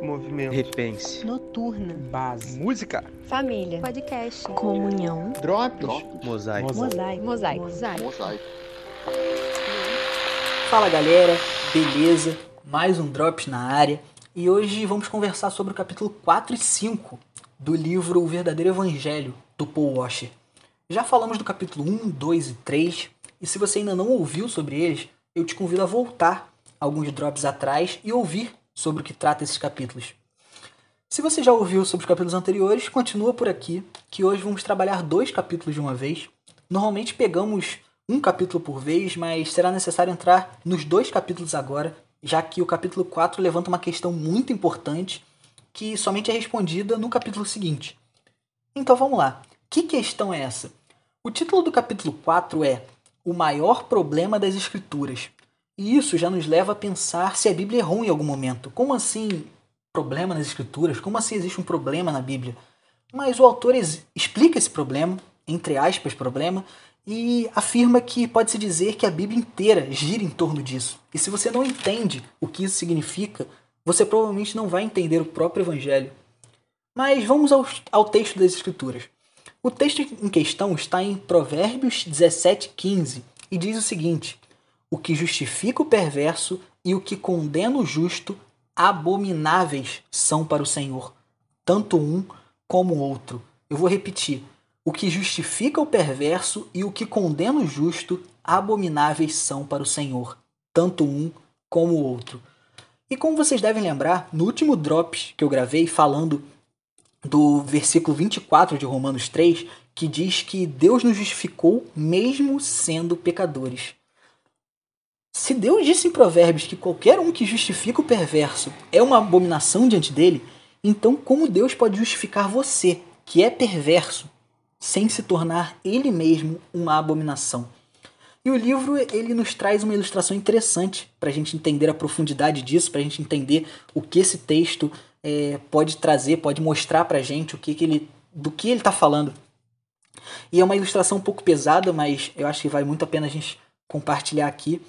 Movimento. Repense. Noturna. Base. Música. Família. Podcast. Comunhão. Drops. Mosaico. Mosaico. Mosaico. Mosaico. Fala galera, beleza? Mais um Drops na área e hoje vamos conversar sobre o capítulo 4 e 5 do livro O Verdadeiro Evangelho do Paul Washer. Já falamos do capítulo 1, 2 e 3 e se você ainda não ouviu sobre eles, eu te convido a voltar alguns drops atrás e ouvir sobre o que trata esses capítulos. Se você já ouviu sobre os capítulos anteriores, continua por aqui, que hoje vamos trabalhar dois capítulos de uma vez. Normalmente pegamos um capítulo por vez, mas será necessário entrar nos dois capítulos agora, já que o capítulo 4 levanta uma questão muito importante que somente é respondida no capítulo seguinte. Então vamos lá. Que questão é essa? O título do capítulo 4 é O maior problema das Escrituras. E isso já nos leva a pensar se a Bíblia errou em algum momento. Como assim problema nas Escrituras? Como assim existe um problema na Bíblia? Mas o autor explica esse problema, entre aspas, problema, e afirma que pode-se dizer que a Bíblia inteira gira em torno disso. E se você não entende o que isso significa, você provavelmente não vai entender o próprio Evangelho. Mas vamos ao, ao texto das Escrituras. O texto em questão está em Provérbios 17,15 e diz o seguinte: o que justifica o perverso e o que condena o justo, abomináveis são para o Senhor, tanto um como o outro. Eu vou repetir. O que justifica o perverso e o que condena o justo, abomináveis são para o Senhor, tanto um como o outro. E como vocês devem lembrar, no último Drops que eu gravei falando do versículo 24 de Romanos 3, que diz que Deus nos justificou mesmo sendo pecadores. Se Deus disse em Provérbios que qualquer um que justifica o perverso é uma abominação diante dele, então como Deus pode justificar você, que é perverso, sem se tornar ele mesmo uma abominação? E o livro ele nos traz uma ilustração interessante para a gente entender a profundidade disso, para a gente entender o que esse texto é, pode trazer, pode mostrar para a gente o que, que ele, do que ele está falando. E é uma ilustração um pouco pesada, mas eu acho que vale muito a pena a gente compartilhar aqui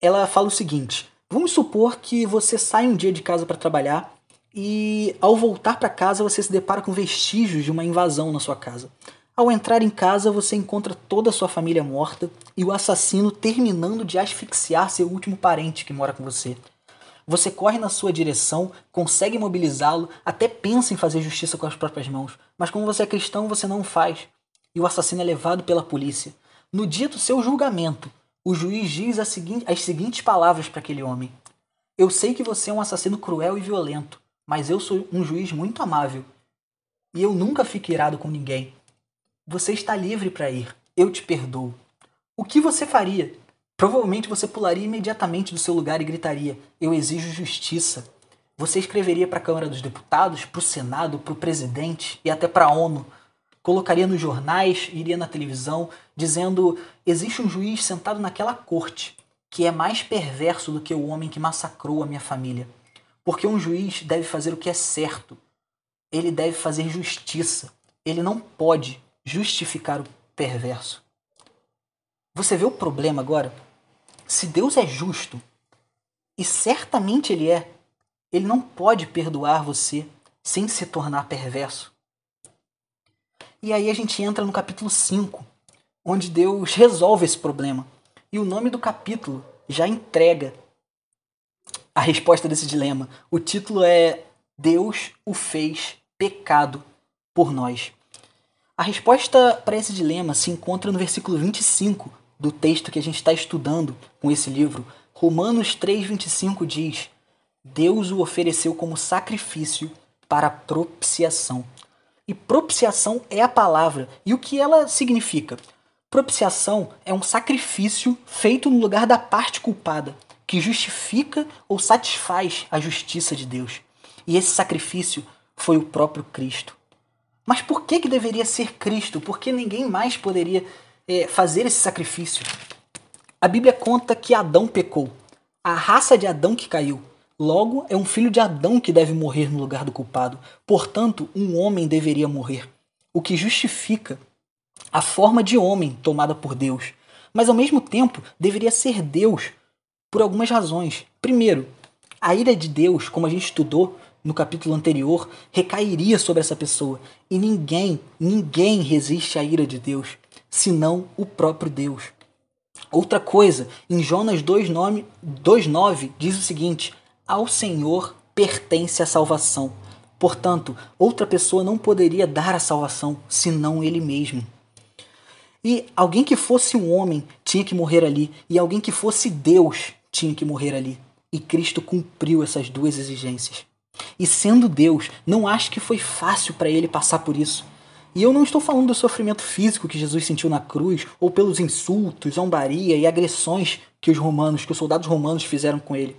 ela fala o seguinte: vamos supor que você sai um dia de casa para trabalhar e ao voltar para casa você se depara com vestígios de uma invasão na sua casa. Ao entrar em casa, você encontra toda a sua família morta e o assassino terminando de asfixiar seu último parente que mora com você. Você corre na sua direção, consegue mobilizá-lo, até pensa em fazer justiça com as próprias mãos, mas como você é cristão, você não faz. E o assassino é levado pela polícia. No dia do seu julgamento, o juiz diz seguinte, as seguintes palavras para aquele homem: Eu sei que você é um assassino cruel e violento, mas eu sou um juiz muito amável. E eu nunca fico irado com ninguém. Você está livre para ir. Eu te perdoo. O que você faria? Provavelmente você pularia imediatamente do seu lugar e gritaria: Eu exijo justiça. Você escreveria para a Câmara dos Deputados, para o Senado, para o presidente e até para a ONU colocaria nos jornais, iria na televisão, dizendo: existe um juiz sentado naquela corte que é mais perverso do que o homem que massacrou a minha família. Porque um juiz deve fazer o que é certo. Ele deve fazer justiça. Ele não pode justificar o perverso. Você vê o problema agora? Se Deus é justo, e certamente Ele é, Ele não pode perdoar você sem se tornar perverso. E aí a gente entra no capítulo 5, onde Deus resolve esse problema. E o nome do capítulo já entrega a resposta desse dilema. O título é Deus o fez pecado por nós. A resposta para esse dilema se encontra no versículo 25 do texto que a gente está estudando com esse livro. Romanos 3,25 diz: Deus o ofereceu como sacrifício para propiciação. E propiciação é a palavra. E o que ela significa? Propiciação é um sacrifício feito no lugar da parte culpada, que justifica ou satisfaz a justiça de Deus. E esse sacrifício foi o próprio Cristo. Mas por que, que deveria ser Cristo? Porque ninguém mais poderia é, fazer esse sacrifício. A Bíblia conta que Adão pecou. A raça de Adão que caiu. Logo, é um filho de Adão que deve morrer no lugar do culpado. Portanto, um homem deveria morrer. O que justifica a forma de homem tomada por Deus. Mas ao mesmo tempo, deveria ser Deus por algumas razões. Primeiro, a ira de Deus, como a gente estudou no capítulo anterior recairia sobre essa pessoa. E ninguém, ninguém resiste à ira de Deus, senão o próprio Deus. Outra coisa, em Jonas 2,9 diz o seguinte: Ao Senhor pertence a salvação. Portanto, outra pessoa não poderia dar a salvação senão ele mesmo. E alguém que fosse um homem tinha que morrer ali, e alguém que fosse Deus tinha que morrer ali. E Cristo cumpriu essas duas exigências. E sendo Deus, não acho que foi fácil para ele passar por isso. E eu não estou falando do sofrimento físico que Jesus sentiu na cruz, ou pelos insultos, zombaria e agressões que os romanos, que os soldados romanos fizeram com ele.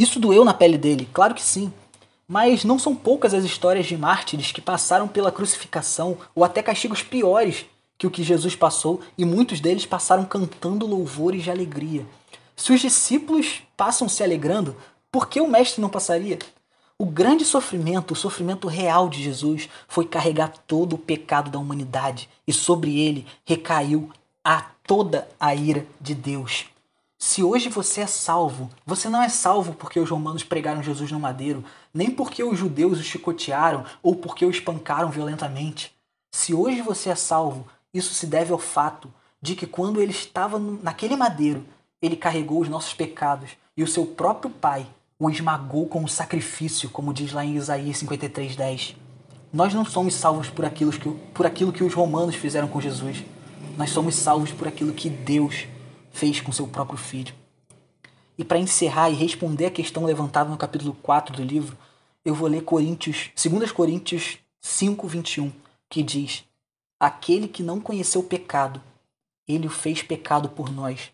Isso doeu na pele dele, claro que sim. Mas não são poucas as histórias de mártires que passaram pela crucificação ou até castigos piores que o que Jesus passou, e muitos deles passaram cantando louvores de alegria. Se os discípulos passam se alegrando, por que o mestre não passaria? O grande sofrimento, o sofrimento real de Jesus, foi carregar todo o pecado da humanidade e sobre ele recaiu a toda a ira de Deus. Se hoje você é salvo, você não é salvo porque os romanos pregaram Jesus no madeiro, nem porque os judeus o chicotearam ou porque o espancaram violentamente. Se hoje você é salvo, isso se deve ao fato de que quando ele estava naquele madeiro, ele carregou os nossos pecados e o seu próprio Pai o esmagou como sacrifício, como diz lá em Isaías 53:10. Nós não somos salvos por aquilo, que, por aquilo que os romanos fizeram com Jesus. Nós somos salvos por aquilo que Deus fez com seu próprio filho. E para encerrar e responder a questão levantada no capítulo 4 do livro, eu vou ler Coríntios, 2 Coríntios 5, 21, que diz: Aquele que não conheceu pecado, ele o fez pecado por nós,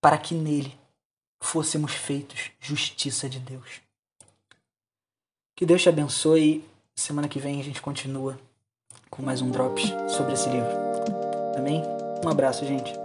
para que nele fôssemos feitos justiça de Deus. Que Deus te abençoe. Semana que vem a gente continua com mais um Drops sobre esse livro. Amém? Um abraço, gente.